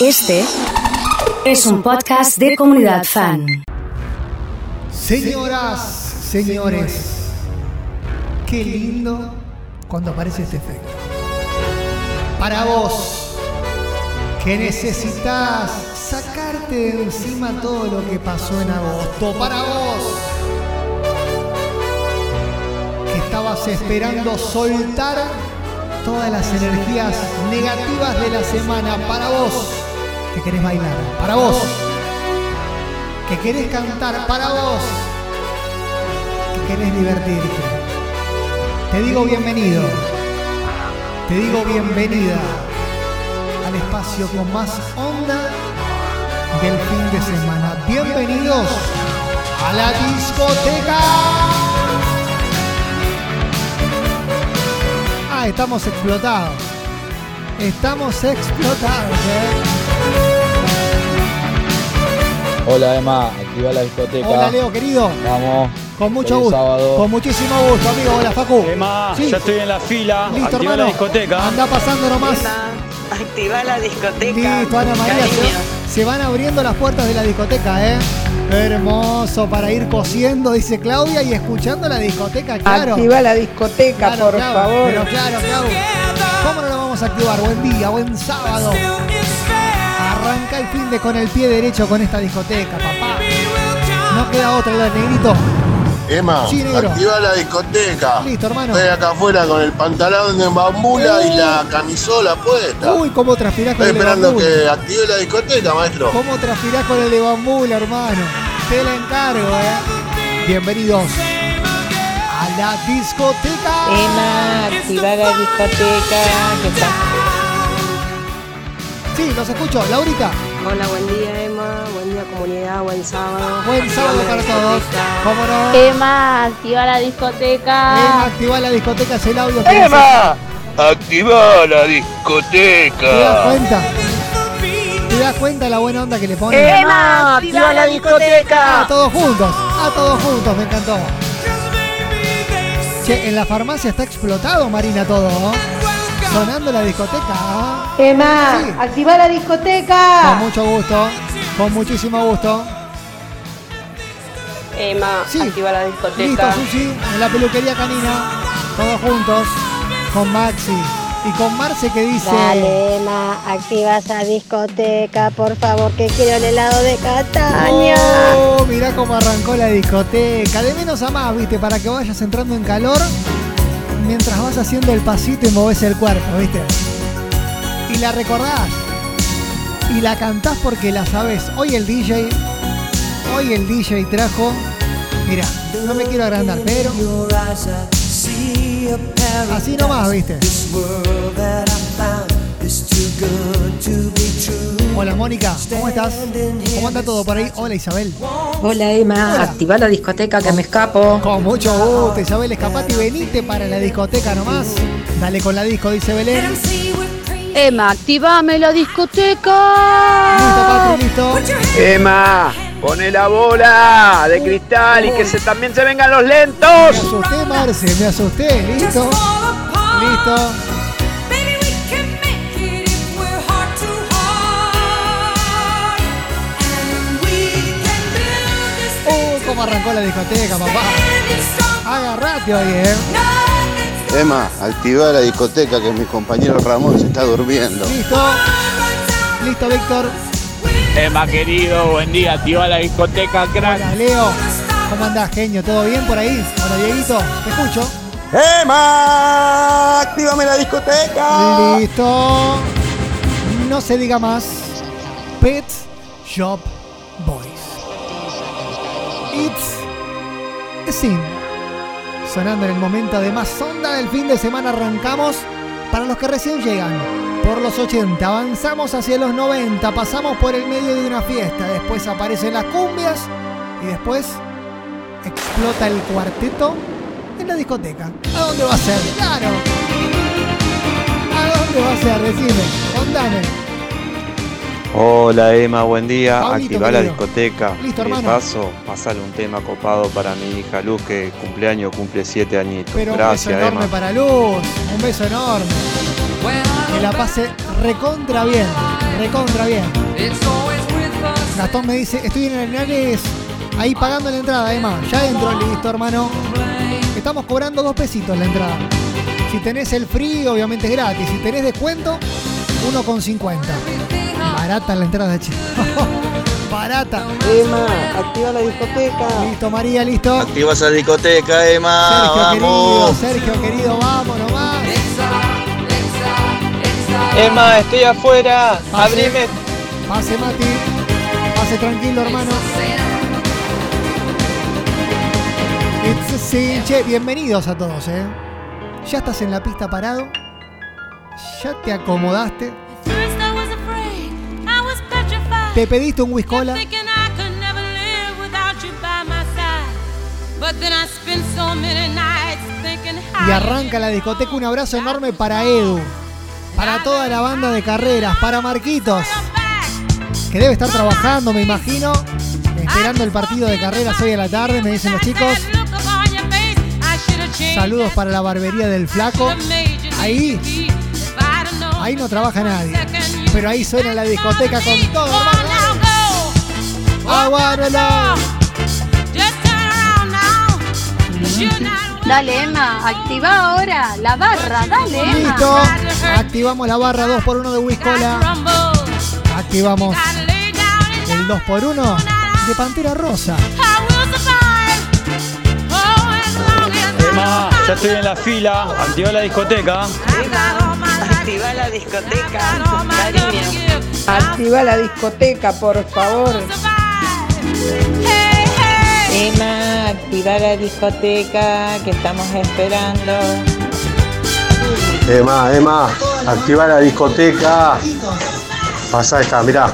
Este es un podcast de comunidad fan. Señoras, señores, qué lindo cuando aparece este efecto. Para vos, que necesitas sacarte de encima todo lo que pasó en agosto. Para vos, que estabas esperando soltar todas las energías negativas de la semana. Para vos, que querés bailar. Para vos, que querés cantar. Para vos, que querés divertirte. Te digo bienvenido. Te digo bienvenida al espacio con más onda del fin de semana. Bienvenidos a la discoteca. Ah, estamos explotados. Estamos explotados, ¿eh? Hola Emma, activa la discoteca. Hola Leo, querido. Vamos. Con mucho Feliz gusto. sábado. Con muchísimo gusto, amigo. Hola, Facu. Emma, Sí. ya estoy en la fila. Listo, Activa hermano. la discoteca. Anda pasando nomás. Activa la discoteca. Listo, Ana María. Cariño. Se, se van abriendo las puertas de la discoteca, ¿eh? Hermoso para ir cosiendo, dice Claudia, y escuchando la discoteca, claro. Activa la discoteca, Claro, por claro, favor. Pero claro, claro. ¿Cómo no lo vamos a activar? Buen día, buen sábado. Arranca el fin de con el pie derecho con esta discoteca, papá. No queda otra, la negrito. Emma, Sí, activa la discoteca. Listo, hermano. Estoy acá afuera con el pantalón de bambula y la camisola puesta. Uy, cómo transpirás con Estoy el de esperando bambula. que active la discoteca, maestro. ¿Cómo transpirás con el de bambula, hermano? Te la encargo, ¿eh? Bienvenidos a la discoteca. Emma, activa la discoteca. ¿Qué tal? Los escucho. Laurita, Hola, buen día, Emma. Buen día, comunidad. Buen sábado. buen sábado para todos. discoteca. ¿Cómo no? Emma, activa la discoteca. Emma, activa la discoteca, es el audio. que dice- ¡Emma! Activa la ¿Te das discoteca. cuenta? ¿Te das cuenta la buena onda que le ponen? Emma, activa la A discoteca. todos juntos, a todos juntos, me encantó. Che, en la farmacia está explotado, Marina, todo. ¿no? Sonando la discoteca. ¿ah? Emma, Sí. activa la Con discoteca. mucho gusto, con muchísimo gusto. Emma, Sí. activa la Listo, discoteca. Sushi, en la peluquería canina, todos juntos, con Maxi y con Marce que dice... Dale, Emma, activa esa discoteca, por favor, que quiero el helado de Cataña. Oh, mirá cómo arrancó la discoteca. De menos a más, viste, para que vayas entrando en calor mientras vas haciendo el pasito y moves el cuerpo, viste. Y la recordás. Y la cantás porque la sabes. Hoy el DJ. Hoy el DJ trajo. Mira, no me quiero agrandar, pero. Así nomás, viste. Hola Mónica, ¿cómo estás? ¿Cómo anda todo por ahí? Hola Isabel. Hola Emma, Hola. activa la discoteca que me escapo. Con mucho gusto, Isabel, escapate y venite para la discoteca nomás. Dale con la disco, dice Belén. Listo, Emma, activame la discoteca. Patri, listo. Emma, pone la bola de cristal y que se, también se vengan los Me lentos. asusté, Marce, me asusté. Listo. Listo. Cómo arrancó la discoteca, papá. Agarrate hoy, eh. Emma, activa la discoteca que mi compañero Ramón se está durmiendo. Listo. Listo, Víctor. Emma querido, buen día, activa la discoteca, crack. Hola, Leo. ¿Cómo andás, genio? ¿Todo bien por ahí? Hola, Dieguito. Te escucho. Emma, actívame la discoteca. Listo. No se diga más. Pet Shop Boys. It's sin. Sonando en el momento de más onda del fin de semana arrancamos. Para los que recién llegan, por los 80, avanzamos hacia los 90, pasamos por el medio de una fiesta, después aparecen las cumbias y después explota el cuarteto en la discoteca. ¿A dónde va a ser? Claro. ¿A dónde va a ser? Decime, contame. Hola Emma, buen día. Pablito, Activa la discoteca. Listo, de hermano. paso, pasale un tema copado para mi hija Luz, que cumpleaños cumple siete añitos. Pero Gracias, un beso enorme Emma. para Luz, un beso enorme. Que la pase recontra bien, recontra bien. Gastón me dice, estoy en Arenales ahí pagando la entrada, Emma. Ya entro, listo, hermano. Estamos cobrando dos pesitos la entrada. Si tenés el free, obviamente es gratis. Si tenés descuento, 1,50. Barata la entrada, che. Barata. Emma, activa la discoteca. Listo, María, listo. Activa esa discoteca, Emma. Sergio querido, Vamos. Sergio querido, vamos nomás. Emma, estoy afuera. Pase. Abrime. Pase, Mati. Pase tranquilo, hermano. Sin. Che, bienvenidos a todos, ¿eh? Ya estás en la pista parado. Ya te acomodaste. Te pediste un whiskola. Y arranca la discoteca. Un abrazo enorme para Edu. Para toda la banda de carreras. Para Marquitos. Que debe estar trabajando, me imagino. Esperando el partido de carreras hoy a la tarde, me dicen los chicos. Saludos para la barbería del flaco. Ahí, ahí no trabaja nadie. Pero ahí suena la discoteca con todo, hermano. Dale, Emma, activa ahora la barra, dale, Emma. Listo. Activamos la barra 2x1 de Whiskola. Activamos el 2x1 de Pantera Rosa. Emma, ya estoy en la fila. Activa la discoteca. Activa la discoteca. Cariño. Activa la discoteca, por favor. Emma, activa la discoteca que estamos esperando. Emma, Emma, activa la discoteca. Pasa esta, mirá.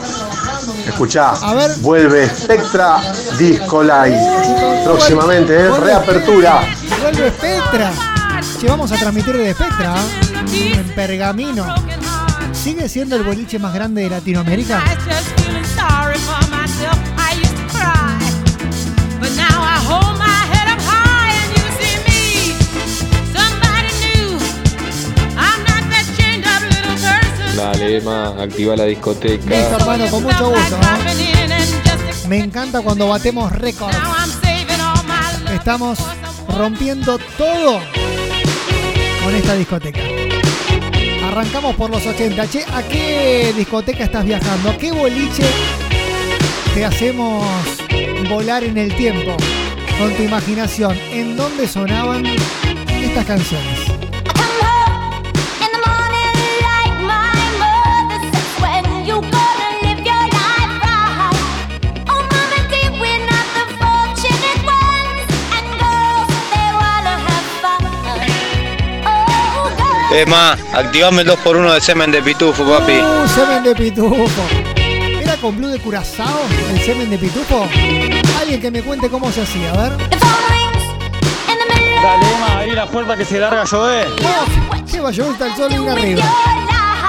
Escuchá. A ver. Vuelve Spectra Disco Live. Próximamente, ¿eh? Vuelve Reapertura. Vuelve Spectra. Che, vamos a transmitir de Spectra. ¿eh? En Pergamino. ¿Sigue siendo el boliche más grande de Latinoamérica? Dale, Emma, activa la discoteca. Listo, hermano, con mucho gusto. Me encanta cuando batemos récords. Estamos rompiendo todo con esta discoteca. Arrancamos por los 80. Che, ¿a qué discoteca estás viajando? ¿A qué boliche te hacemos volar en el tiempo con tu imaginación? ¿En dónde sonaban estas canciones? Emma, activame el 2x1 de semen de pitufo, papi. Uh, semen de pitufo. ¿Era con blue de curazao el semen de pitufo? Alguien que me cuente cómo se hacía, a ver. Dale, Emma, ahí la puerta que se larga a llover. No, ¿qué va a llover? Está el sol bien arriba.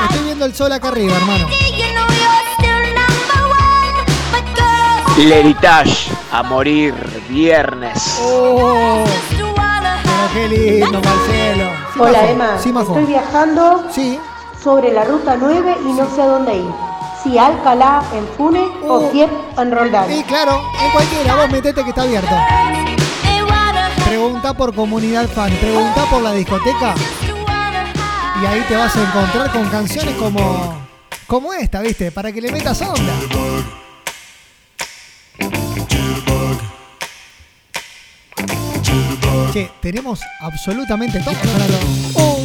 Estoy viendo el sol acá arriba, hermano. Leritage, a morir, viernes. Oh, pero qué lindo, Marcelo. Sí, Hola Majo. Emma, Sí, Majo. estoy viajando Sí. sobre la ruta 9 y no sé a dónde ir. Si Alcalá en Fune Uh. o Kiev en Roldán. Y claro, en cualquiera, vos metete que está abierto. Pregunta por comunidad fan, pregunta por la discoteca y ahí te vas a encontrar con canciones como como esta, ¿viste? Para que le metas onda. Che, tenemos absolutamente todo. para lo- Oh.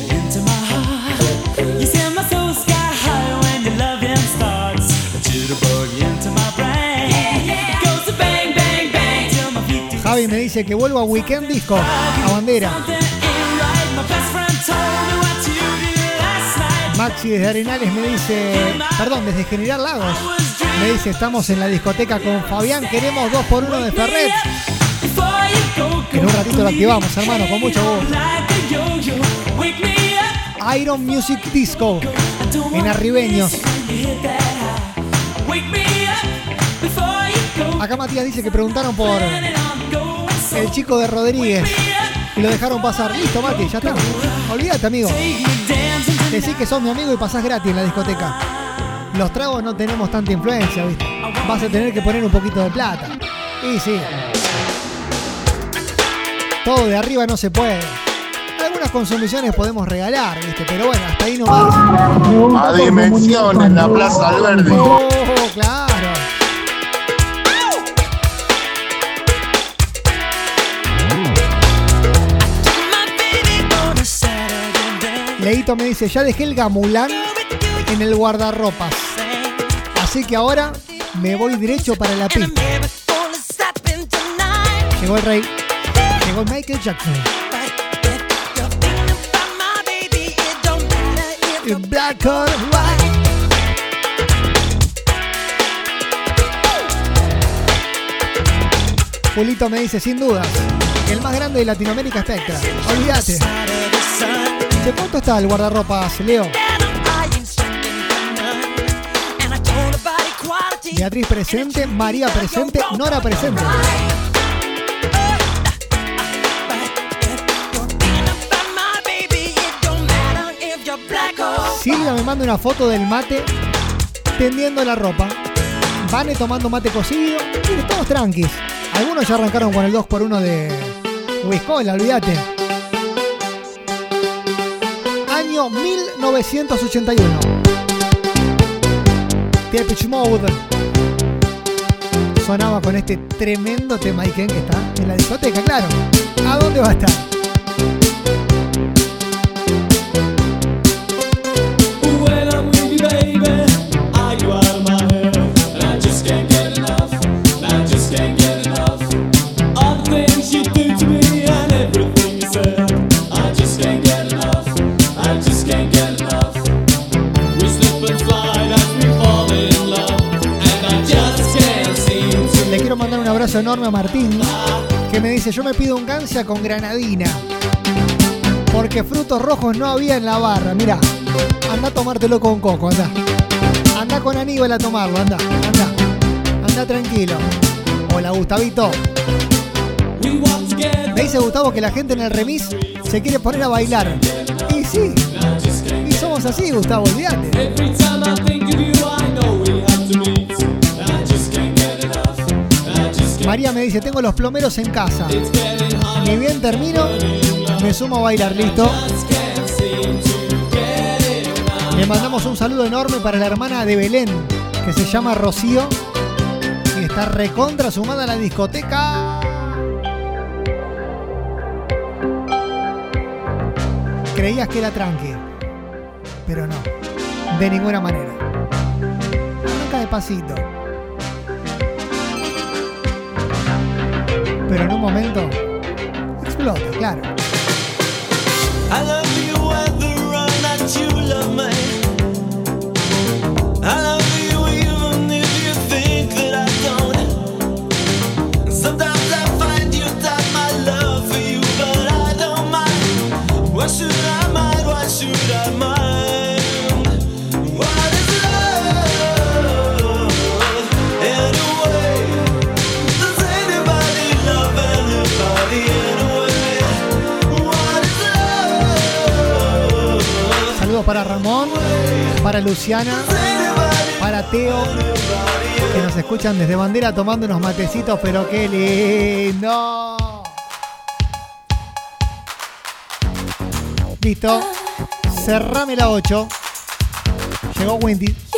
Javi me dice que vuelvo a Weekend Disco, a bandera. Maxi desde Arenales me dice, perdón, desde General Lagos, me dice, estamos en la discoteca con Fabián, queremos dos por uno de Ferret. En un ratito lo activamos, hermano, con mucho gusto. Iron Music Disco, en Arribeños. Acá Matías dice que preguntaron por el chico de Rodríguez y lo dejaron pasar. Listo, Mati, ya está. Olvídate, amigo. Decís que sos mi amigo y pasás gratis en la discoteca. Los tragos no tenemos tanta influencia, ¿viste? Vas a tener que poner un poquito de plata. Y sí. Todo de arriba no se puede. Algunas consumiciones podemos regalar, ¿viste? Pero bueno, hasta ahí no va. A dimensión en la Plaza Alberdi. Oh, claro. Leito me dice, ya dejé el gamulán en el guardarropas. Así que ahora me voy derecho para la pista. Llegó el rey. Llegó Michael Jackson. Black. Julito me dice, sin dudas, el más grande de Latinoamérica Spectra. Olvídate. ¿De cuánto está el guardarropas, Leo? Beatriz presente, María presente, Nora presente. Silvia me manda una foto del mate tendiendo la ropa. Vane tomando mate cocido. Mire, todos tranquis. Algunos ya arrancaron con el 2x1 de Wiscola, olvídate. Año 1981. Depeche Mode sonaba con este tremendo tema Iken que está en la discoteca, claro. ¿A dónde va a estar? Abrazo enorme a Martín, que me dice, yo me pido un gancia con granadina. Porque frutos rojos no había en la barra. Mira, anda a tomártelo con coco, anda. Anda con Aníbal a tomarlo, anda, anda. Anda tranquilo. Hola, Gustavito. Me dice Gustavo que la gente en el remis se quiere poner a bailar. Y sí. Y somos así, Gustavo, olvídate. María me dice, tengo los plomeros en casa. Ni bien termino, me sumo a bailar, listo. Le mandamos un saludo enorme para la hermana de Belén, que se llama Rocío, y está recontra sumada a la discoteca. Creías que era tranqui, pero no, de ninguna manera. Arranca despacito. Pero en un momento explota, claro. Para Ramón, para Luciana, para Teo, que nos escuchan desde bandera tomando unos matecitos, pero qué lindo. Listo. Cerrame la 8. Llegó Wendy.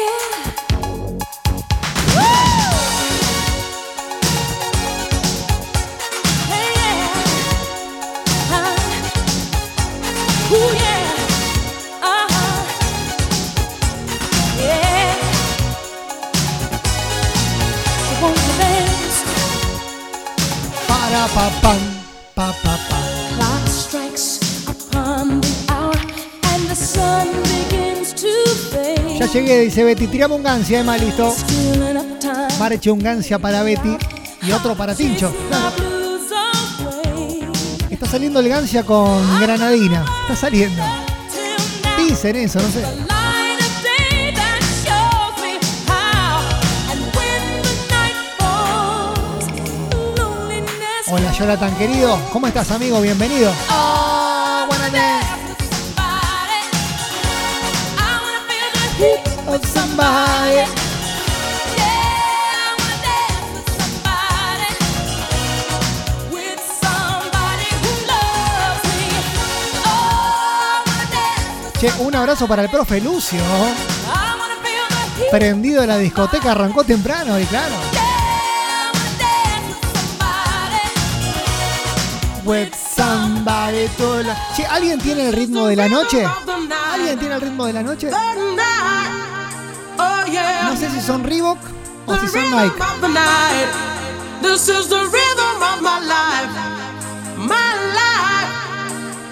Llegué, dice Betty. Tiramos un gancia, Emma, listo. Marche un gancia para Betty y otro para Tincho. Está saliendo el gancia con granadina. Está saliendo. Dicen eso, no sé. Hola, Jonathan, querido. ¿Cómo estás, amigo? Bienvenido. Oh, buenas somebody. With somebody who loves me. Oh, Che, un abrazo para el profe Lucio. Prendido de la discoteca, arrancó temprano y claro. With somebody la- Che, ¿alguien tiene el ritmo de la noche? ¿Alguien tiene el ritmo de la noche? No sé si son Reebok o si son Nike. of the night. This is the rhythm of my life. My life.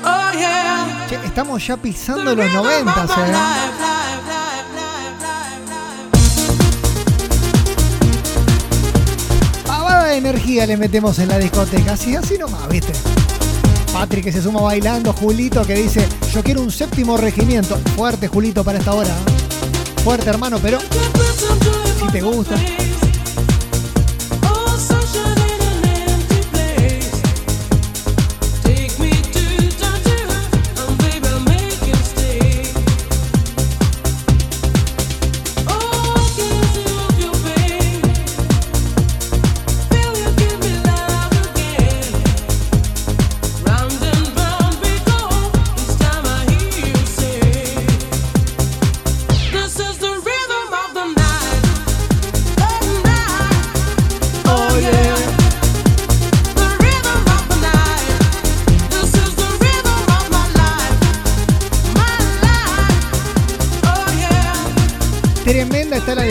Oh yeah. Che, estamos ya pisando los 90, Of my ¿eh? Pavada de energía le metemos en la discoteca, así, así nomás, ¿viste? Patrick que se suma bailando, Julito que dice, yo quiero un séptimo regimiento. Fuerte, Julito, para esta hora. ¿eh? Fuerte, hermano, pero si te gusta.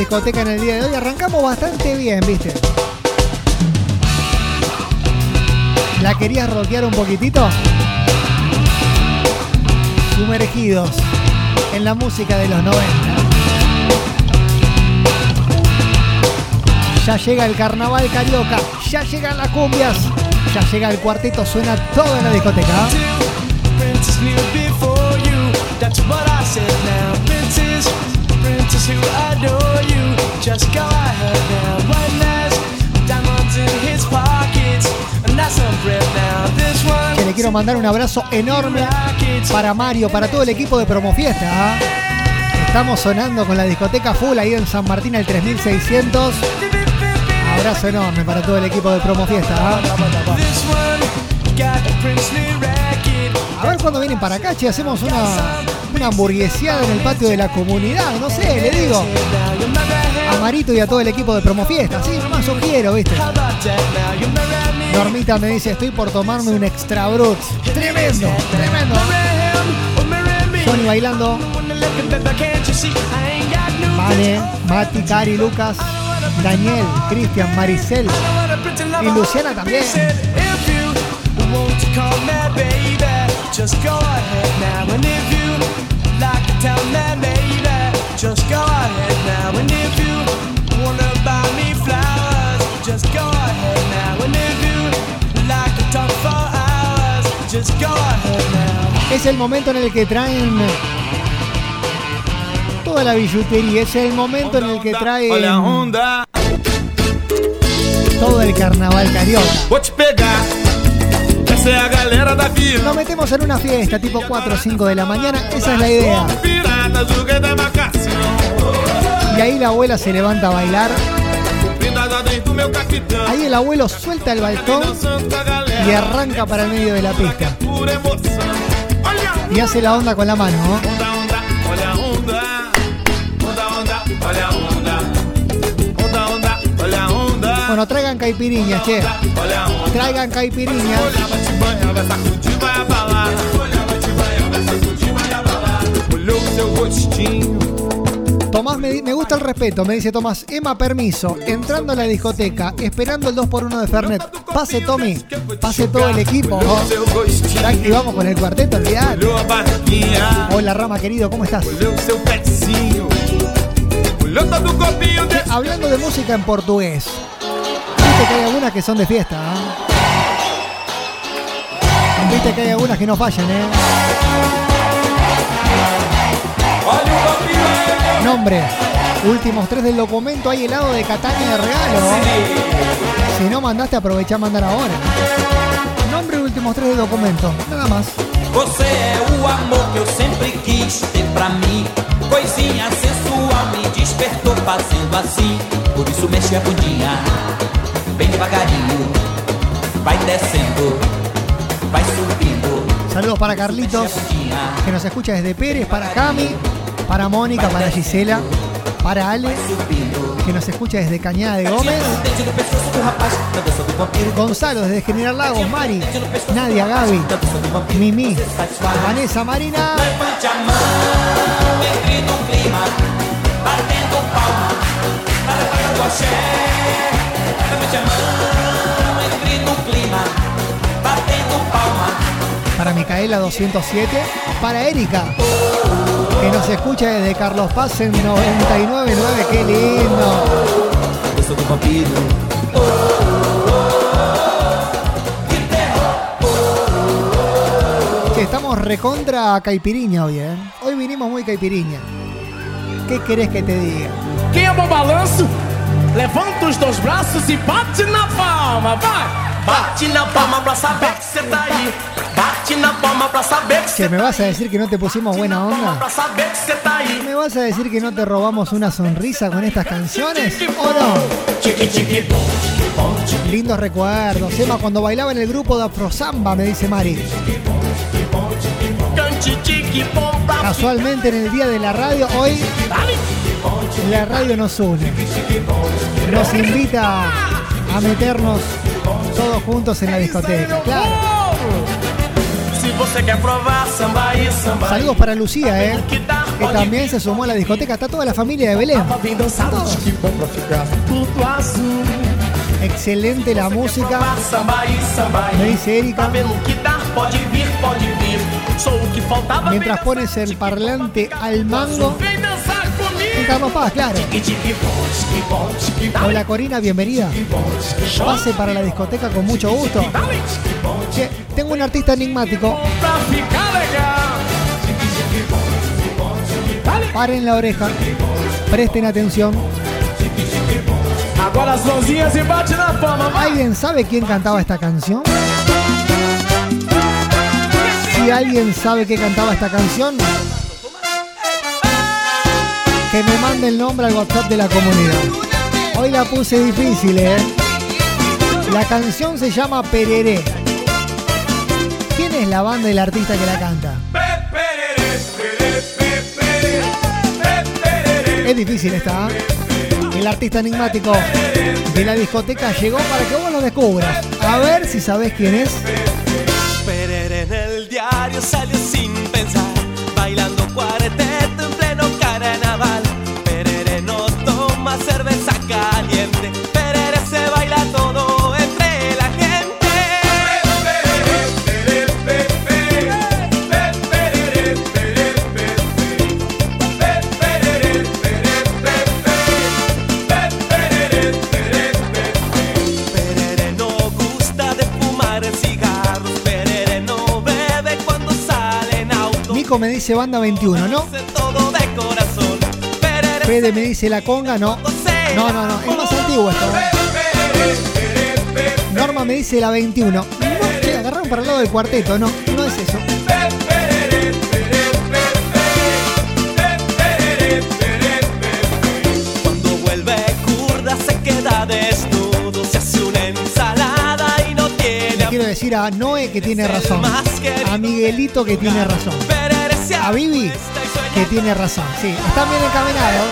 Discoteca en el día de hoy. Arrancamos bastante bien, ¿viste? ¿La querías rockear un poquitito? Sumergidos en la música de los 90. Ya llega el carnaval carioca, ya llegan las cumbias, ya llega el cuarteto, suena todo en la discoteca. Princess knew before you. That's what I said now. Princess, princess who adore you. Just go ahead now. One has diamonds in his pockets. And that's some bread now. This one. Que le quiero mandar un abrazo enorme para Mario, para todo el equipo de Promofiesta. ¿ah? Estamos sonando con la discoteca full ahí en San Martín el 3600. Abrazo enorme para todo el equipo de Promofiesta. ¿ah? A ver cuándo vienen para acá, che, hacemos una, una hamburgueseada en el patio de la comunidad, no sé, le digo. A Marito y a todo el equipo de Promofiesta, sí, nomás yo quiero, viste. Normita me dice, estoy por tomarme un extra brut. Tremendo, tremendo. Johnny bailando. Vane, Mati, Cari, Lucas, Daniel, Cristian, Maricel y Luciana también. Just go ahead now. And if you like to tell me baby, just go ahead now. And if you wanna buy me flowers, just go ahead now. And if you like to talk for hours, just go ahead now. Es el momento en el que traen toda la billutería, es el momento en el que traen todo el carnaval carioca. Galera da. Nos metemos en una fiesta tipo 4 o 5 de la mañana, esa es la idea. Y ahí la abuela se levanta a bailar, ahí el abuelo suelta el balcón y arranca para el medio de la pista. Y hace la onda con la mano. ¿no? Bueno, traigan caipiriñas, che. Traigan caipiriñas. Tomás, me, me gusta el respeto, me dice Tomás. Emma, permiso. Entrando a la discoteca, esperando el 2x1 de Fernet. Pase, Tommy. Pase todo el equipo. Olhou o seu rostinho. Ya activamos con el cuarteto, olvidate. Hola, Rama, querido, ¿cómo estás? Hablando de música en portugués. Viste que hay algunas que son de fiesta, ¿ah? Viste que hay algunas que no fallan, ¿eh? Nombre. Últimos tres del documento. Hay helado de Catania de regalo. Si no mandaste, aprovechá a mandar ahora. Nombre últimos tres del documento. Nada más. Você é o amor que eu sempre quis ter pra mim. Coisinha sensual me despertou fazendo assim. Por isso mexe a bundinha, bem devagarinho. Vai descendo, vai subindo. Saludos para Carlitos, que nos escucha desde Pérez, para Cami, para Mónica, para Gisela, para Ale, que nos escucha desde Cañada de Gómez. Gonzalo desde General Lagos, Mari, Nadia, Gaby, Mimi, Vanessa, Marina. Clima, batendo palma, para axé. Para Micaela 207, para Erika, que nos escucha desde Carlos Paz en 999, qué lindo. Che, estamos recontra caipiriña hoy, ¿eh? Hoy vinimos muy caipiriña. ¿Qué querés que te diga? Quem ama o balanço, levanta os dois braços e bate na palma, vai! Bate na palma pra saber que cê tá aí. Bate na palma pra saber que cê Che, ¿me vas a decir que no te pusimos buena onda? tá. ¿Me vas a decir que no te robamos una sonrisa con estas canciones? ¿O no? Lindos recuerdos. Emma, cuando bailaba en el grupo de Afrosamba, me dice Mari. Casualmente en el día de la radio, hoy la radio nos une. Nos invita a meternos todos juntos en la discoteca. Claro. Saludos para Lucía, ¿eh? que también se sumó a la discoteca. Está toda la familia de Belén. Excelente la música. Me dice Erika. Mientras pones el parlante al mango. Carlos Paz, claro. Hola Corina, bienvenida. Pase para la discoteca con mucho gusto. Che, tengo un artista enigmático. Paren la oreja. Presten atención. ¿Alguien sabe quién cantaba esta canción? Si alguien sabe qué cantaba esta canción, que me mande el nombre al WhatsApp de la comunidad. Hoy la puse difícil, ¿eh? La canción se llama Pereré. ¿Quién es la banda y el artista que la canta? Es difícil esta, ¿eh? El artista enigmático de la discoteca llegó para que vos lo descubras. A ver si sabés quién es. Perere en el diario salió sin pensar, bailando cuarteto me dice banda 21, ¿no? Fede me dice la conga, no. No, no, no, es más antiguo esto. ¿eh? Norma me dice la 21. No, agarraron para el lado del cuarteto, no, no es eso. Cuando vuelve curda se queda desnudo, se hace una ensalada y no tiene Le quiero decir a Noé que tiene razón. A Miguelito que tiene razón. A Vivi que tiene razón. Sí, están bien encaminados.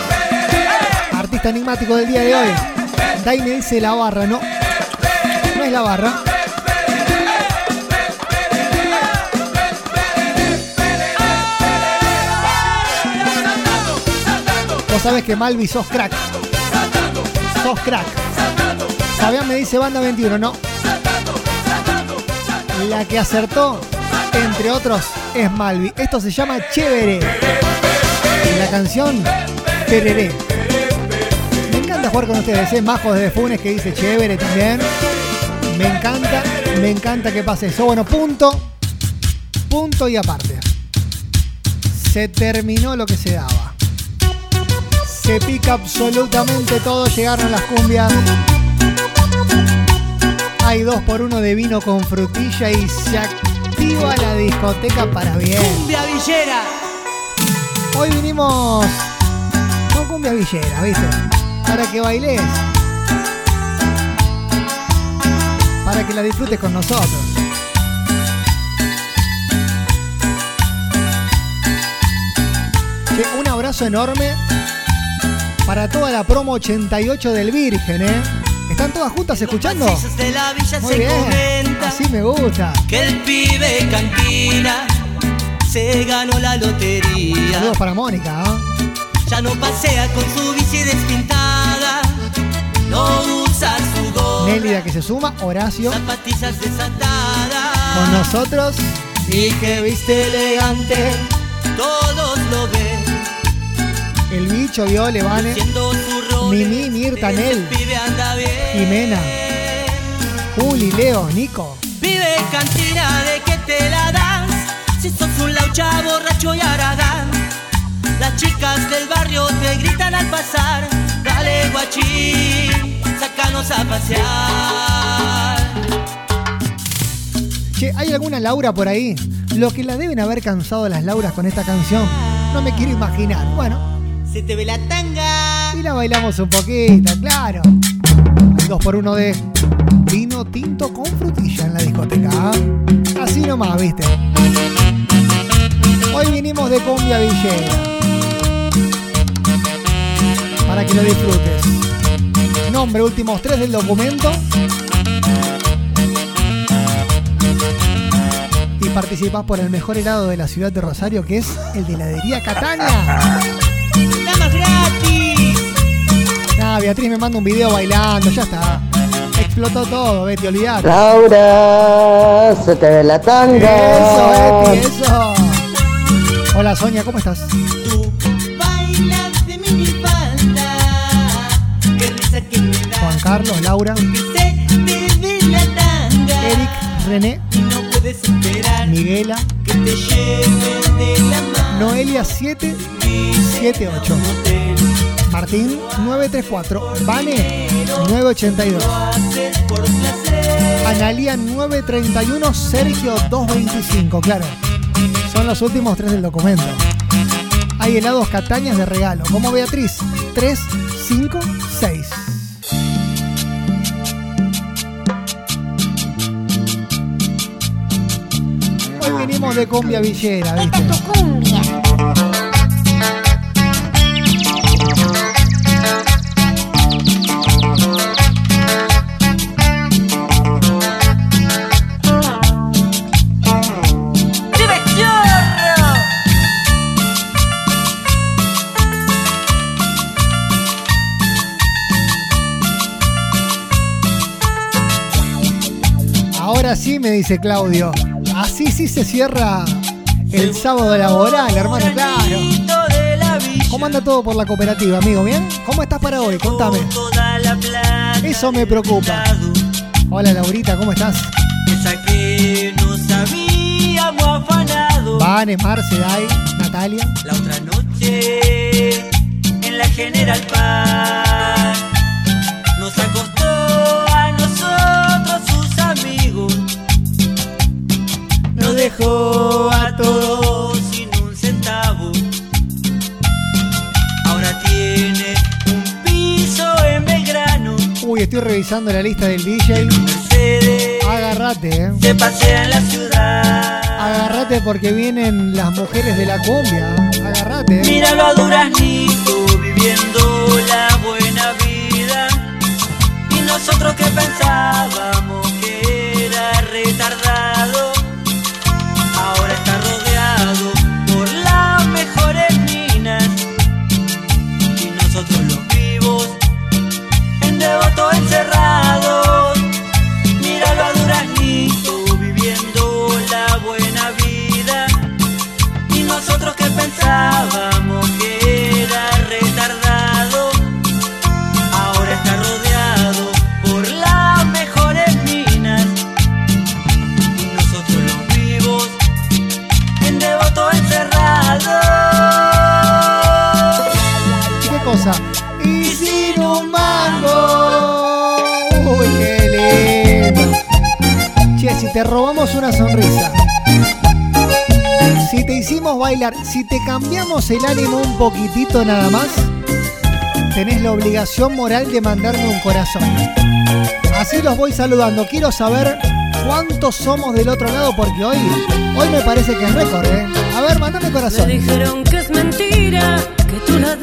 Artista enigmático del día de hoy. Dai me dice la barra, no. No es la barra. Vos sabés que Malvi sos crack. Sos crack. Fabián me dice banda 21, no. La que acertó, entre otros, es Malvi. Esto se llama Chévere. La canción Tereré. Me encanta jugar con ustedes, ¿eh? Majo desde Funes que dice chévere también. Me encanta, me encanta que pase eso. Bueno, punto. Punto y aparte. Se terminó lo que se daba. Se pica absolutamente todo. Llegaron las cumbias. Hay dos por uno de vino con frutilla y se activa la discoteca para bien. Cumbia villera. Hoy vinimos con cumbia villera, ¿viste? Para que bailes. Para que la disfrutes con nosotros. Che, un abrazo enorme para toda la promo 88 del Virgen, ¿eh? ¿Están todas juntas escuchando? Muy bien, así me gusta. que el pibe cantina se ganó la lotería. Saludos para Mónica, ¿ah? Ya no pasea con su bici despintada, no usa su gorra, Nélida que se suma, Horacio zapatillas desatadas. con nosotros. Y que viste elegante, todos lo ven. El bicho, Viole, Vane, Siendo su rol, Mimi, Mirta, Nel, pibe anda bien. Jimena, Juli, Leo, Nico. Pibe cantina de que te la das Si sos un laucha borracho y aragán Las chicas del barrio te gritan al pasar Dale guachín, sácanos a pasear Che, ¿hay alguna Laura por ahí? Lo que la deben haber cansado las Lauras con esta canción. No me quiero imaginar. Bueno, Se te ve la tanga y la bailamos un poquito, claro. Hay dos por uno de vino tinto con frutilla en la discoteca. ¿ah? Así nomás, viste. Hoy vinimos de cumbia villera. Para que lo disfrutes. Nombre, últimos tres del documento. Y participas por el mejor helado de la ciudad de Rosario, que es el de heladería Catania. ¡Damas gratis! Nada, Beatriz me manda un video bailando, ya está. Explotó todo, Betty, olvidate. Laura, se te ve la tanga. Eso, Betty, eso. Hola, Sonia, ¿cómo estás? Bailas de minifalda Qué risa que me da Juan Carlos, Laura, Se te ve la tanga Eric, René, No puedes esperar Miguela, que te lleven de la mano Noelia 778, Martín 934, Vane 982, Haces por placer Analía 931, Sergio 225, claro. Son los últimos tres del documento. Hay helados Catañas de regalo, como Beatriz 356. Hoy venimos de cumbia villera, ¿viste? Ahora sí, me dice Claudio. Así sí se cierra el sábado laboral, hermano, claro. ¿Cómo anda todo por la cooperativa, amigo? ¿Bien? ¿Cómo estás para hoy? Contame. Eso me preocupa. Hola, Laurita, ¿cómo estás? Afanado Vane, Marce, Dai, Natalia. La otra noche en la General Paz dejó a todos sin un centavo. Ahora tiene un piso en Belgrano. Uy, estoy revisando la lista del DJ. Mercedes Agárrate, eh. se pasea en la ciudad. Agárrate porque vienen las mujeres de la cumbia. Agárrate. eh. Míralo a Duraznito viviendo la buena vida. Y nosotros que pensábamos Si te cambiamos el ánimo un poquitito nada más, tenés la obligación moral de mandarme un corazón. Así los voy saludando. Quiero saber cuántos somos del otro lado porque hoy, hoy me parece que es récord, ¿eh? A ver, mandame Me corazón. dijeron que es mentira, que tú la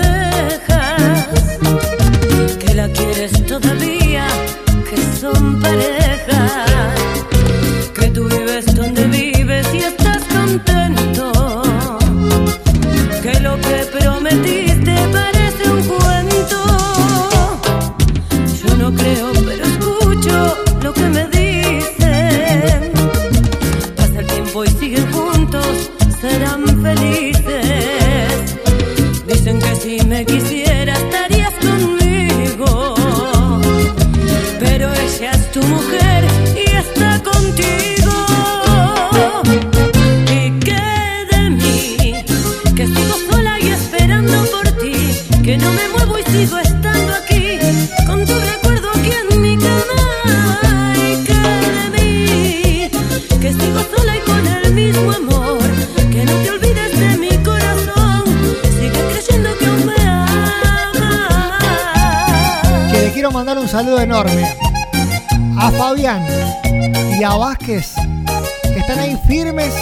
están ahí firmes,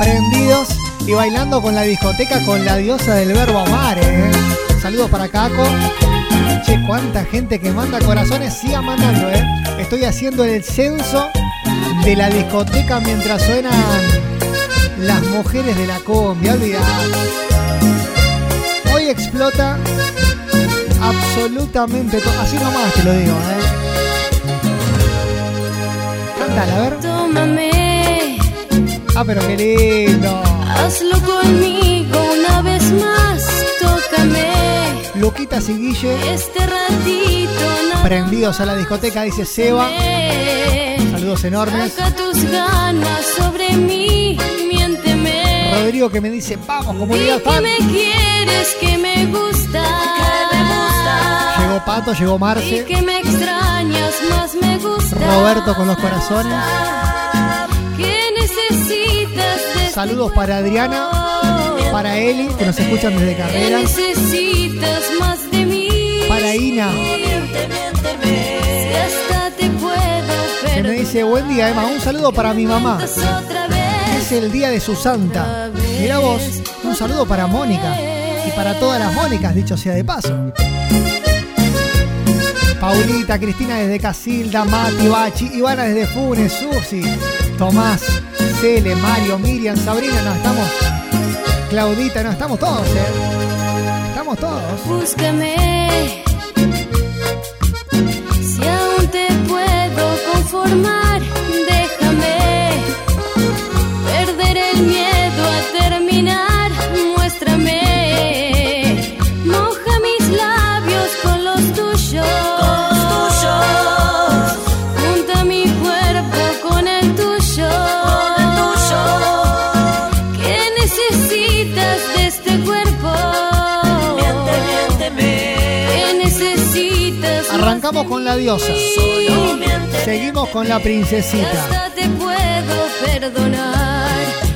prendidos y bailando con la discoteca con la diosa del verbo amar. ¿eh? Saludos para Caco. Che, cuánta gente que manda corazones, siga mandando, ¿eh? Estoy haciendo el censo de la discoteca mientras suenan las mujeres de la cumbia. Hoy explota absolutamente todo. Así nomás te lo digo, ¿eh? Cántala, a ver. Tómame, Ah, pero qué lindo. hazlo conmigo una vez más. Tócame Luquitas y Guille este ratito. nada prendidos a la discoteca, dice Seba. Saludos enormes. Saca tus ganas sobre mí, miénteme. Rodrigo que me dice, vamos, comunidad que me quieres, que me gusta. Que me gusta. Llegó Pato, llegó Y Marce. que me extrañas, más me gusta. Roberto con los corazones. ¿Qué necesitas de Saludos para Adriana, para Eli, que nos escuchan desde ¿Qué carrera. necesitas más de mí? Para Ina, que me dice, buen día, Emma. Un saludo para mi mamá. Es el día de su santa. Mira vos, un saludo para Mónica. Y para todas las Mónicas, dicho sea de paso. Paulita, Cristina desde Casilda, Mati, Bachi, Ivana desde Funes, Susi, Tomás, Cele, Mario, Miriam, Sabrina, no, estamos. Claudita, no, estamos todos, ¿eh? Estamos todos. Búscame. Si aún te puedo conformar, Arrancamos con la diosa. Seguimos con la princesita. Hasta te puedo perdonar.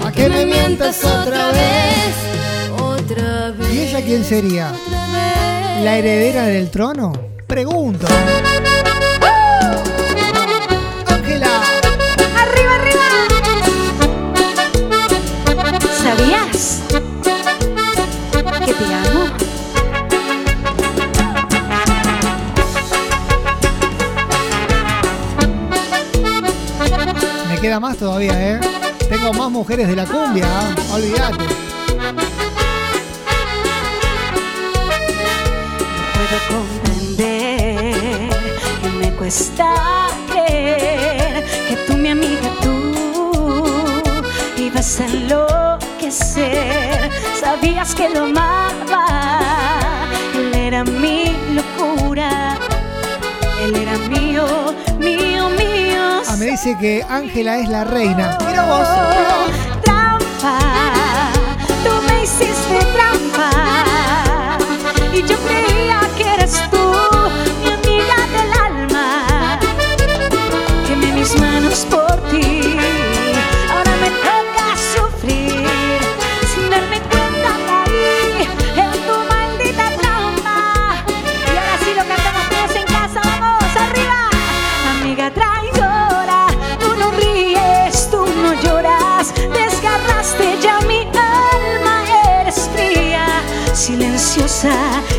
¿A qué me mientas otra vez? Otra vez. ¿Y ella quién sería? ¿La heredera del trono? Pregunto. Queda más todavía, ¿eh? Tengo más mujeres de la cumbia, ¿eh? olvídate. puedo comprender y me cuesta creer que tú, mi amiga, tú ibas a enloquecer. Sabías que lo amaba, él era mi dice que Ángela es la reina. Mira vos. Trampa, tú me hiciste trampa. Y yo creía que eres tú,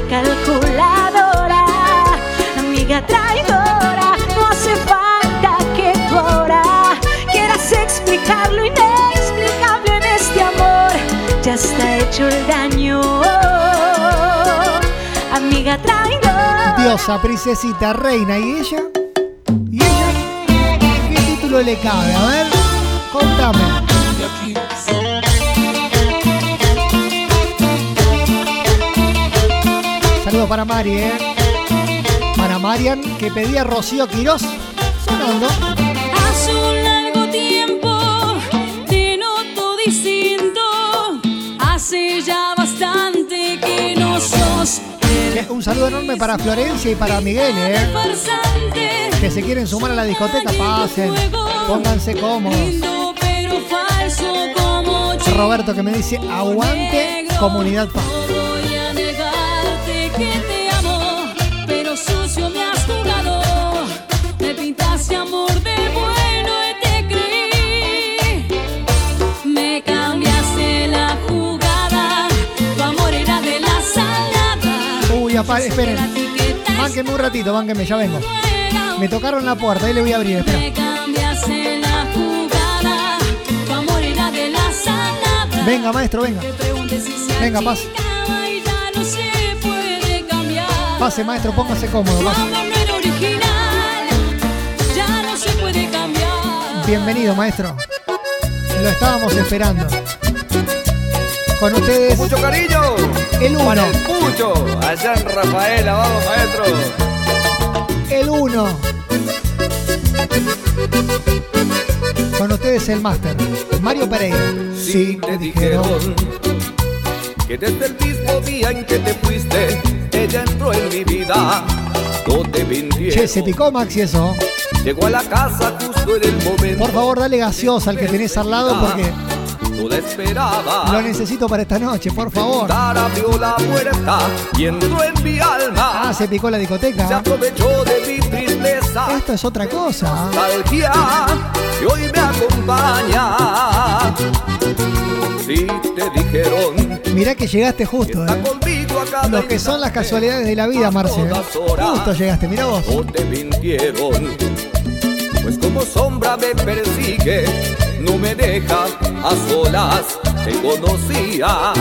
calculadora, amiga traidora. No hace falta que tú ahora quieras explicar lo inexplicable en este amor. Ya está hecho el daño, amiga traidora. Diosa, princesita, reina. ¿Y ella? ¿Y ella? ¿Qué título le cabe? A ver, contame. Para Mari, ¿eh? Para Marian, que pedía Rocío Quirós. Sonando. Hace un largo tiempo te noto distinto. Hace ya bastante que no sos Un saludo enorme para Florencia y para Miguel, ¿eh? Que se quieren sumar a la discoteca, pasen. Pónganse cómodos. Roberto que me dice, aguante comunidad paz. Esperen. Bánquenme un ratito, bánquenme, ya vengo. Me tocaron la puerta, ahí le voy a abrir, espera. Venga, maestro, venga. Venga, pase. Pase, maestro, póngase cómodo. Pase. Bienvenido, maestro. Lo estábamos esperando. Con ustedes. Mucho cariño. El uno. Para el Pucho, allá en Rafaela, vamos maestro. El 1. Con ustedes el máster. Mario Pereira. Sí, te dijeron que desde el mismo día en que te fuiste, ella entró en mi vida. No te mintieron. Che, se picó Maxi eso. Llegó a la casa justo en el momento. Por favor, dale gaseosa al que tenés al lado porque Esperaba. lo necesito para esta noche, por favor. Sara abrió la puerta y entró en mi alma. Ah, se picó la Se discoteca. aprovechó de mi tristeza. Esto es otra cosa. nostalgia que hoy me acompaña. Si te dijeron Mirá que llegaste justo, eh. Lo que son las casualidades de la vida, Marce. Justo llegaste, mirá vos. no te mintieron. Pues como sombra me persigue, no me deja a solas, te conocía.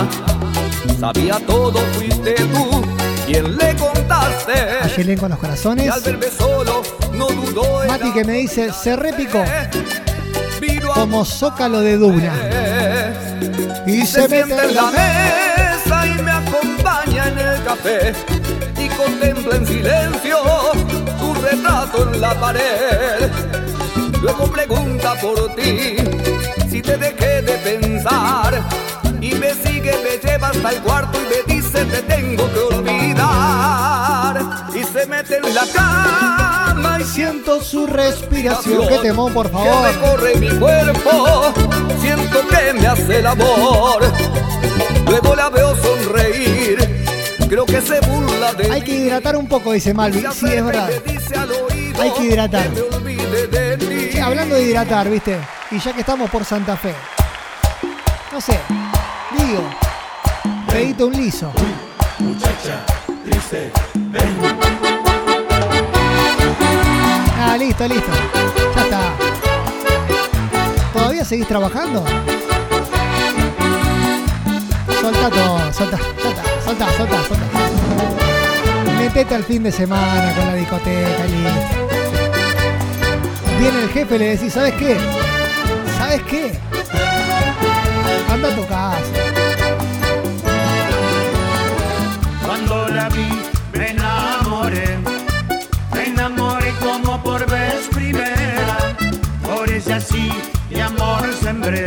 Sabía todo, fuiste tú quien le contaste. A Yelén con los Y corazones. al verme solo, no dudó Mati que me dice, se repicó como zócalo de Duna. Y se se mete en la mesa y me acompaña en el café y contempla en silencio tu retrato en la pared. Luego pregunta por ti si te dejé de pensar y me sigue, me lleva hasta el cuarto y me dice te tengo que olvidar y se mete en la cama y Siento su respiración. ¿Qué temón, por que favor? mi cuerpo, siento que me hace el amor. Luego la veo sonreír, creo que se burla de Hay que hidratar un poco, dice Malvi. Sí, es verdad. Dice Hay que hidratar. Che, hablando de hidratar, ¿viste? Y ya que estamos por Santa Fe. No sé, digo, pedito un liso. Muchacha, triste, Ah, listo, listo. Ya está. ¿Todavía seguís trabajando? Solta todo, solta, solta, solta, solta, solta. Metete al fin de semana con la discoteca listo. Viene el jefe y le decís, ¿sabes qué? ¿Sabes qué? Anda a tu casa. Cuando la vi me enamoré, me enamoré como por vez primera. Por ese así de amor sembré,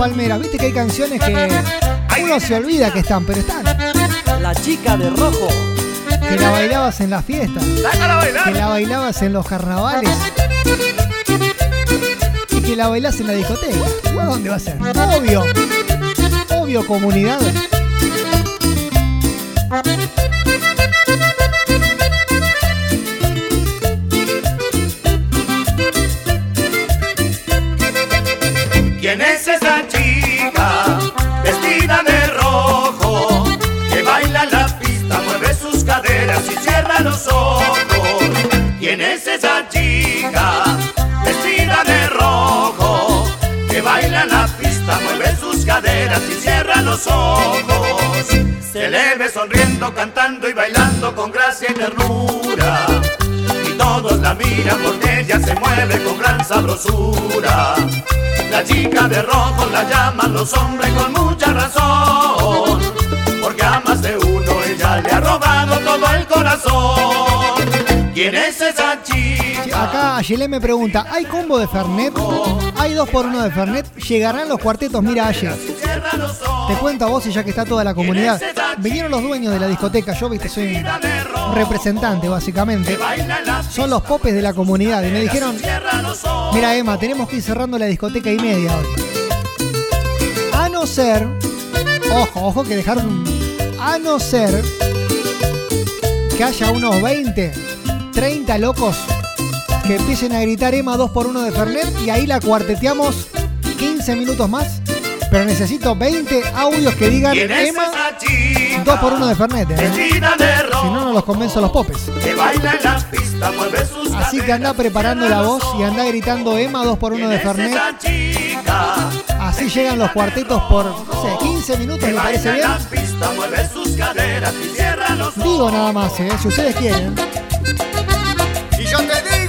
Palmeras. Viste que hay canciones que uno se olvida que están, pero están. La chica de rojo. Que la bailabas en las fiestas. Que la bailabas en los carnavales. Y que la bailás en la discoteca. ¿A dónde va a ser? Obvio. Obvio, comunidad. Los ojos? Se le ve sonriendo, cantando y bailando con gracia y ternura. Y todos la miran porque ella se mueve con gran sabrosura. La chica de rojo la llaman los hombres con mucha razón, porque a más de uno ella le ha robado todo el corazón. ¿Quién es esa chica? Acá Ayelé me pregunta, ¿hay combo de Fernet? ¿Hay dos por uno de Fernet? ¿Llegarán los cuartetos? Mira, Aye. Te cuento a vos y ya que está toda la comunidad. Vinieron los dueños de la discoteca, yo viste, soy un representante básicamente. Son los popes de la comunidad y me dijeron, mira Emma, tenemos que ir cerrando la discoteca y media hoy. A no ser, ojo, ojo que dejaron, a no ser que haya unos 20, 30 locos que empiecen a gritar Emma 2 por 1 de Fernet y ahí la cuarteteamos 15 minutos más. Pero necesito 20 audios que digan ¿Quién es Emma esa chica 2 por 1 de Fernet. ¿eh? Si no, no los convenzo a los popes. que baila en la pista, mueve sus Así que anda preparando la voz y anda gritando Emma 2 por 1 de Fernet. Así llegan los cuartetos por no sé, 15 minutos, ¿me parece bien? la pista, mueve sus caderas y cierra los ojos. Digo nada más, ¿eh? si ustedes quieren. Y yo te digo,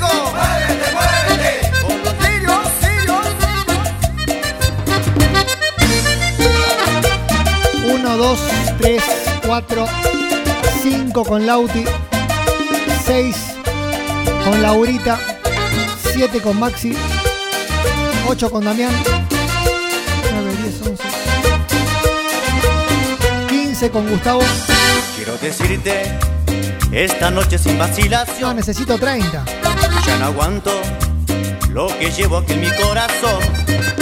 1, 2, 3, 4, 5 con Lauti, 6 con Laurita, 7 con Maxi, 8 con Damián, 9, 10, 11, 15 con Gustavo. Quiero decirte, esta noche sin vacilación. No, necesito 30. Ya no aguanto lo que llevo aquí en mi corazón.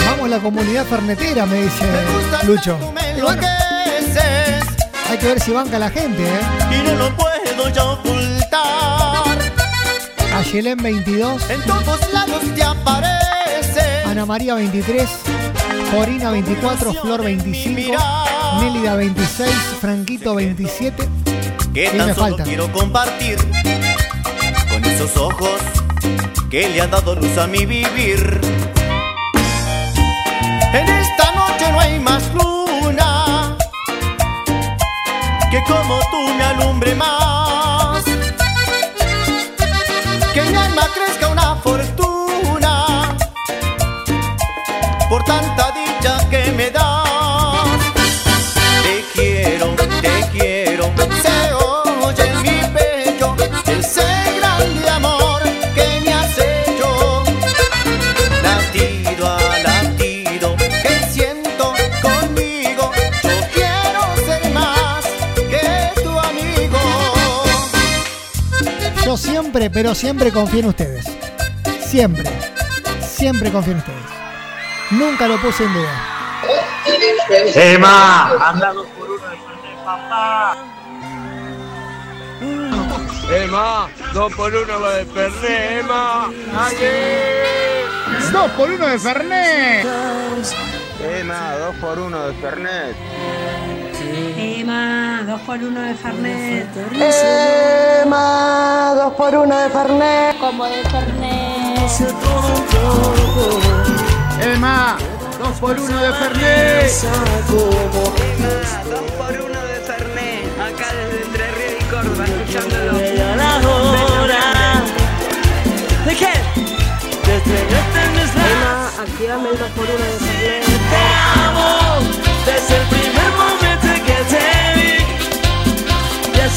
Vamos la comunidad fernetera, me dice Lucho. Y bueno, Enloqueces hay que ver si banca la gente, ¿eh? y no lo puedo ya ocultar. Ayelén 22, En todos lados te aparece. Ana María 23, Corina 24, Flor 25, Nélida 26, Franquito 27. Que ¿Qué me tan solo faltan? quiero compartir con esos ojos que le han dado luz a mi vivir. En esta noche no hay más luna que como tú me alumbre más. Que mi alma crezca pero siempre confío en ustedes. Siempre, siempre confío en ustedes. Nunca lo puse en duda. Emma, anda dos por uno de papá. Emma, dos por uno de Fernet, Emma. Dos por uno de Fernet. Emma, dos por uno de Fernet. Emma, dos por uno de Fernet. Emma, dos por uno de Fernet. Como de Fernet. Emma, dos por uno de Fernet. Dos por uno de Fernet, acá desde Entre Ríos y Córdoba, escuchándolo. ¿De qué? Emma, activame el 2 por 1 de Fernet. Te amo desde el primer momento que te vi.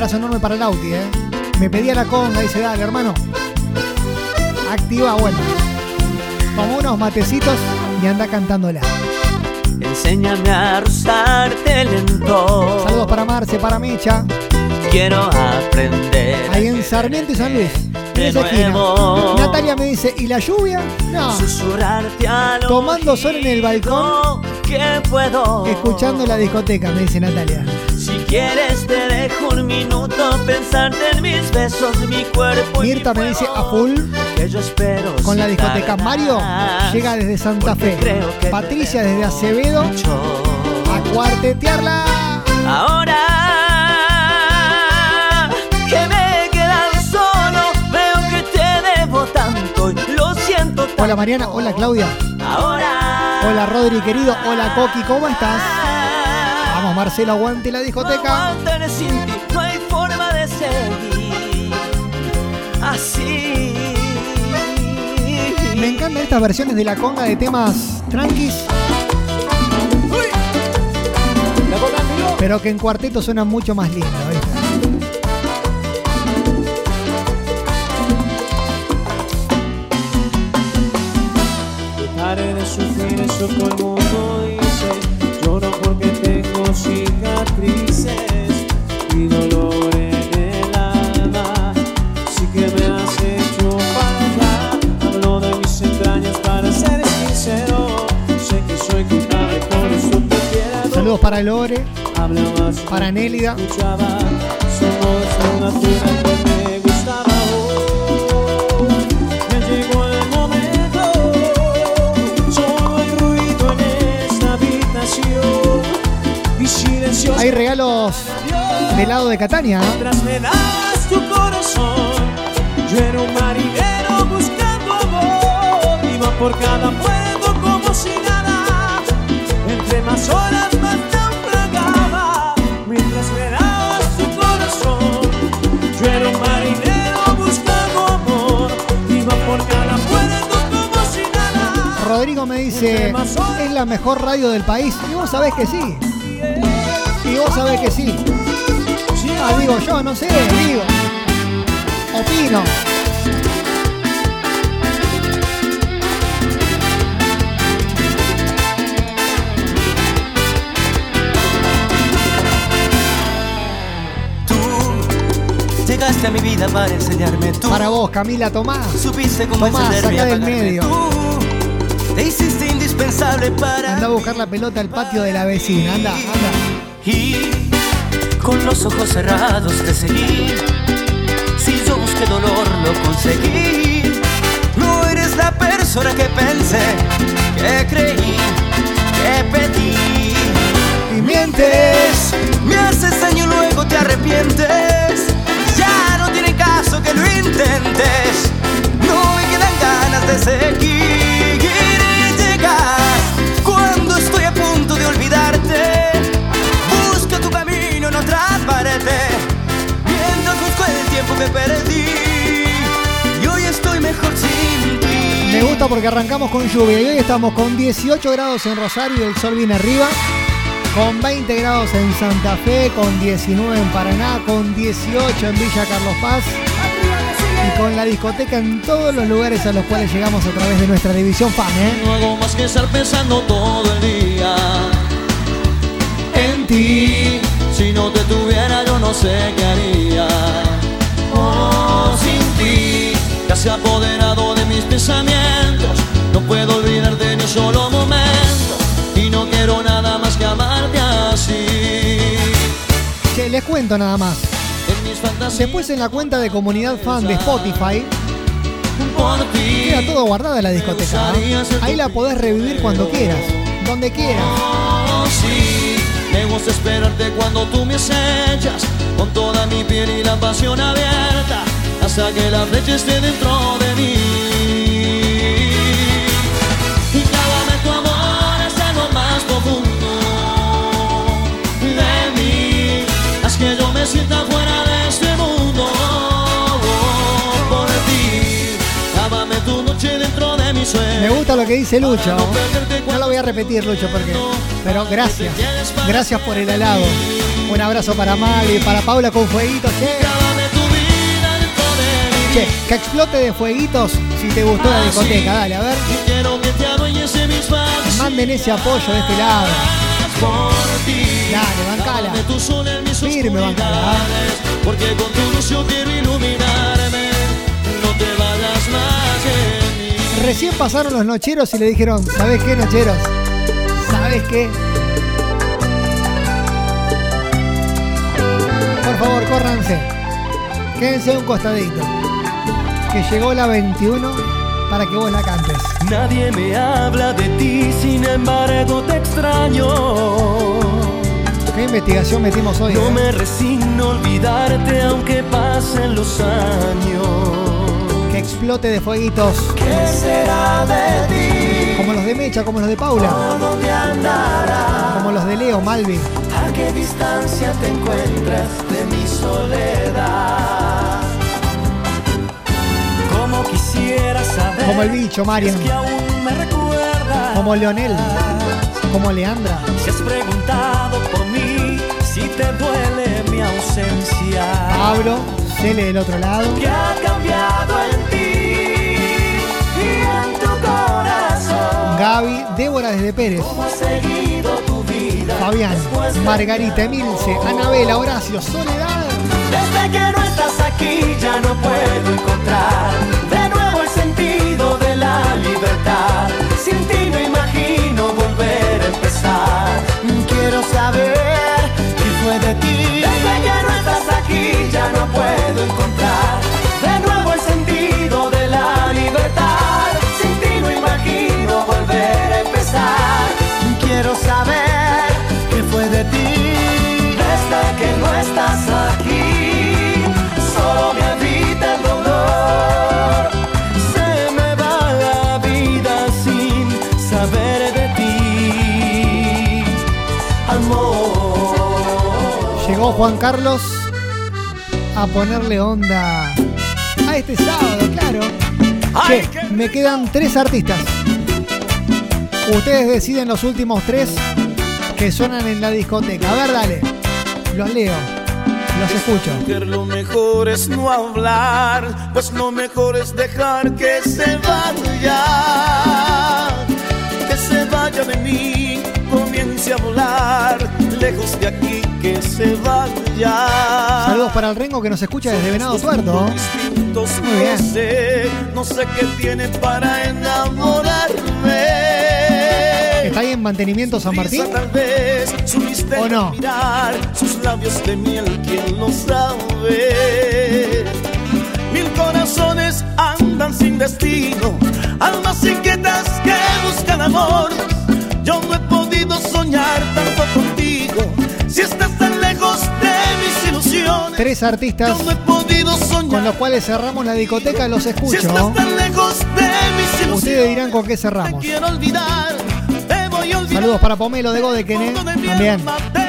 Abrazo enorme para el Auti, ¿eh? Me pedía la conga, dice, dale, hermano. Activa, bueno. Como unos matecitos y anda cantándola. Enséñame a rozarte lento. Saludos para Marce, para Mecha. Quiero aprender. Ahí en Sarmiento y San Luis. En De esa esquina. nuevo. Natalia me dice, ¿y la lluvia? No. Tomando sol en el balcón, que puedo. escuchando la discoteca, me dice Natalia. Si quieres te dejo un minuto pensarte en mis besos, mi cuerpo. y Mirta mi me dice a full Que yo espero con la discoteca. Mario llega desde Santa Fe. Patricia desde Acevedo a cuartetearla. Ahora que me he quedado solo, veo que te debo tanto y lo siento tanto. Hola Mariana, hola Claudia. Hola Rodri querido, hola Coqui, ¿cómo estás? Vamos Marcelo, aguante la discoteca. aguantaré sin ti, no hay forma de seguir así. Me encantan estas versiones de la conga de temas tranquis. Pero que en cuarteto suenan mucho más lindo, ¿viste? Eso todo el mundo dice Lloro porque tengo cicatrices y dolor en el alma Sí que me has hecho falta. Hablo de mis entrañas para ser sincero. Sé que soy culpable, por eso te quiero Saludos para Lore, Habla más. para Nélida. Somos una Hay regalos del lado de Catania. ¿eh? Mientras me das tu corazón Yo era un marinero buscando amor Iba por cada puerto como si nada Entre más horas más naufragaba Mientras me dabas tu corazón Yo era un marinero buscando amor Iba por cada puerto como si nada Rodrigo me dice, es la mejor radio del país. Y vos sabés que sí. Vos sabés que sí. Ah, digo yo, no sé, digo. Opino. Llegaste a mi vida para enseñarme tú. Para vos, Camila Tomás. Supiste cómo Tomás, acá del medio. tú. Te hiciste indispensable para Anda a buscar la pelota al patio de la vecina. Anda, anda. Con los ojos cerrados te seguí. Si yo busqué dolor, lo conseguí. No eres la persona que pensé, que creí, que pedí. Y mientes. Me haces daño y luego te arrepientes. Ya no tiene caso que lo intentes. No me quedan ganas de seguir. Porque arrancamos con lluvia y hoy estamos con 18 grados en Rosario y el sol viene arriba. Con 20 grados en Santa Fe, con 19 en Paraná, con 18 en Villa Carlos Paz y con la discoteca en todos los lugares a los cuales llegamos a través de nuestra división FAM, ¿eh? No hago más que estar pensando todo el día En ti. Si no te tuviera yo no sé qué haría Oh, sin ti Ya se ha apoderado de mis pensamientos No puedo olvidarte ni un solo momento Y no quiero nada más que amarte así Che, les cuento nada más. En Después en la cuenta de comunidad fan de Spotify queda todo guardada en la discoteca. ¿eh? Ahí la podés revivir cuando quieras, donde quieras. Oh, sí, me gusta esperarte cuando tú me acechas Con toda mi piel y la pasión abierta Hasta que la flecha esté dentro de mí Fuera de este mundo Por ti Llámame tu noche dentro de mi sueño Me gusta gusta lo que dice Lucho. No lo voy a repetir, Lucho, porque. Pero gracias. Gracias por el halago. Un abrazo para Mali, para Paula con fueguitos. Che. Che, que explote de fueguitos si te gustó la discoteca. Dale, a ver. Manden ese apoyo de este lado. Dale, bancala. Firme, bancala. Porque con tu luz yo quiero iluminarme. No te vayas más de mí. Recién pasaron los nocheros y le dijeron, ¿sabes qué, nocheros? ¿Sabes qué? Por favor, córranse. Quédense un costadito. Que llegó la 21 para que vos la cantes. Nadie me habla de ti, sin embargo te extraño. ¿Qué investigación metimos hoy? No eh? me resigno a olvidarte aunque pasen los años. Que explote de fueguitos. ¿Qué será de ti? Como los de Mecha, como los de Paula. ¿Dónde andará? Como los de Leo, Malvi. ¿A qué distancia te encuentras de mi soledad? Como quisiera saber Como el bicho, Marian. es que aún me. Como Leonel. Como Leandra. Si has preguntado por mí, si te duele mi ausencia. Pablo, Cele del otro lado. ¿Qué ha cambiado en ti y en tu corazón? Gaby, Débora desde Pérez. ¿Cómo has seguido tu vida? Fabián, de Margarita, Emilce, Anabela, Horacio, Soledad. Desde que no estás aquí ya no puedo encontrar de nuevo el sentido de la libertad. Sin ti no imagino volver a empezar. Quiero saber fue de ti. Desde que no estás aquí ya no puedo encontrar de nuevo el sentido de la libertad. Sin ti no imagino volver a empezar. Quiero saber qué fue de ti. Desde que no estás aquí, Llegó Juan Carlos a ponerle onda a este sábado, claro. Che, me quedan tres artistas. Ustedes deciden los últimos tres que suenan en la discoteca. A ver, dale. Los leo. Los escucho. Mujer, lo mejor es no hablar, pues lo mejor es dejar que se vaya, que se vaya de mí, comience a volar, lejos de aquí, que se vaya. Saludos para el Rengo que nos escucha desde Venado Tuerto. Muy bien. No sé, qué tiene para enamorarme. ¿Está ahí en mantenimiento San Martín? ¿O no? sus labios de miel, quién lo sabe. Mil corazones andan sin destino, almas inquietas que buscan amor. Yo no he podido soñar tanto contigo, si estás tan lejos de mis ilusiones. Tres artistas no he podido soñar con los cuales cerramos la discoteca. Los si escucho. estás tan lejos de mis ilusiones. Ustedes dirán con qué cerramos. Quiero olvidar, te voy a olvidar. Saludos para Pomelo de Godekene. También. te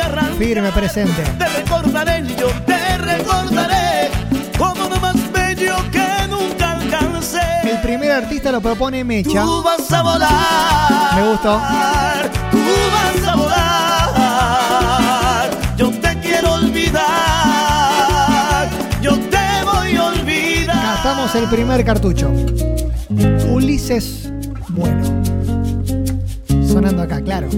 arrancar. Firme presente. Te recordaré, yo te recordaré como lo más bello que nunca alcancé. El primer artista lo propone Mecha. Tú vas a volar. Me gustó. El primer cartucho. Ulises Bueno. Sonando acá, claro.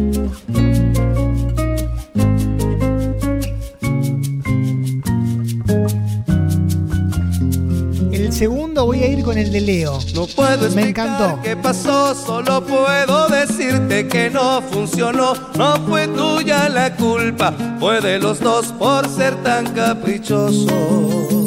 El segundo voy a ir con el de Leo. No puedo Me encantó. qué pasó, solo puedo decirte que no funcionó. No fue tuya la culpa, fue de los dos por ser tan caprichosos.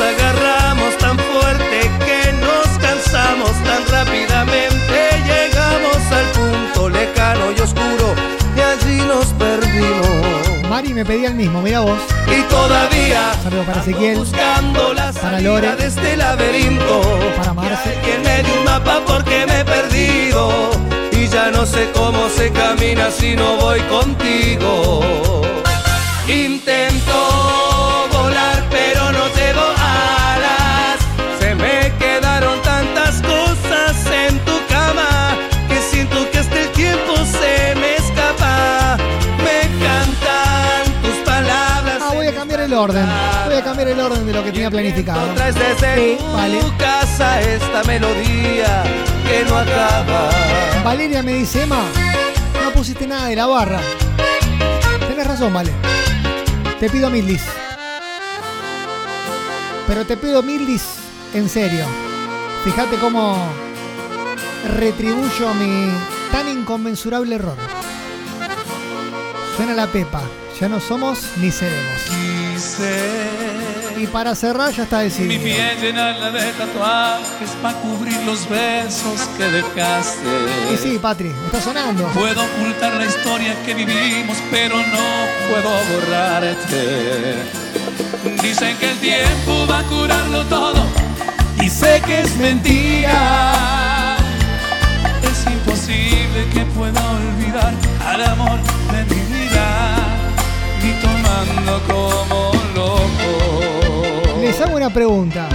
Agarramos tan fuerte que nos cansamos tan rápidamente. Llegamos al punto lejano y oscuro y allí nos perdimos. Mari me pedía el mismo, mira vos. Y todavía Saludos para Ezequiel. buscando la Para Lore. de este laberinto. Para Marce. Que me dé un mapa porque me he perdido y ya no sé cómo se camina si no voy contigo. Intento orden. Voy a cambiar el orden de lo que tenía planificado. Desde Sí, tu vale. casa esta melodía que no acaba. Valeria me dice, Emma, no pusiste nada de la barra. Tenés razón, Vale. Te pido mildis. Pero te pido mildis en serio. Fíjate cómo retribuyo mi tan inconmensurable error. Suena la pepa. Ya no somos ni seremos. Y para cerrar ya está Mi decidido. piel llenarla de tatuajes para cubrir los besos que dejaste. Y sí, Patri, está sonando. Puedo ocultar la historia que vivimos, pero no puedo borrarte. Dicen que el tiempo va a curarlo todo y sé que es mentira. Es imposible que pueda olvidar al amor tomando como loco. Les hago una pregunta.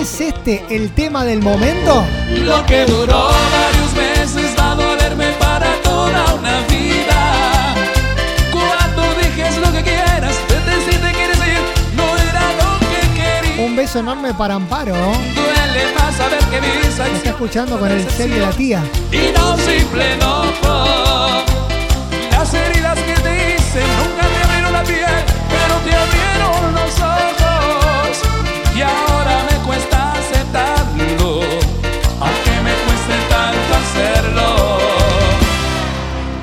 ¿Es este el tema del momento? Lo que duró varios meses va a dolerme para toda una vida. Cuando dejes lo que quieras, de si te quieres ir, no era lo que quería. Un beso enorme para Amparo. Duele más saber que mis Me está escuchando con el cel de la tía. y no simple enojo. Las heridas que te hice nunca piel, pero te abrieron los ojos. Y ahora me cuesta aceptarlo, aunque me cueste tanto hacerlo.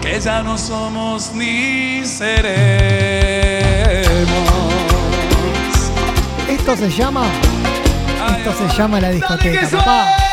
Que ya no somos ni seremos. Esto se llama. Esto se llama la discoteca, papá.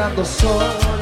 Estando solo.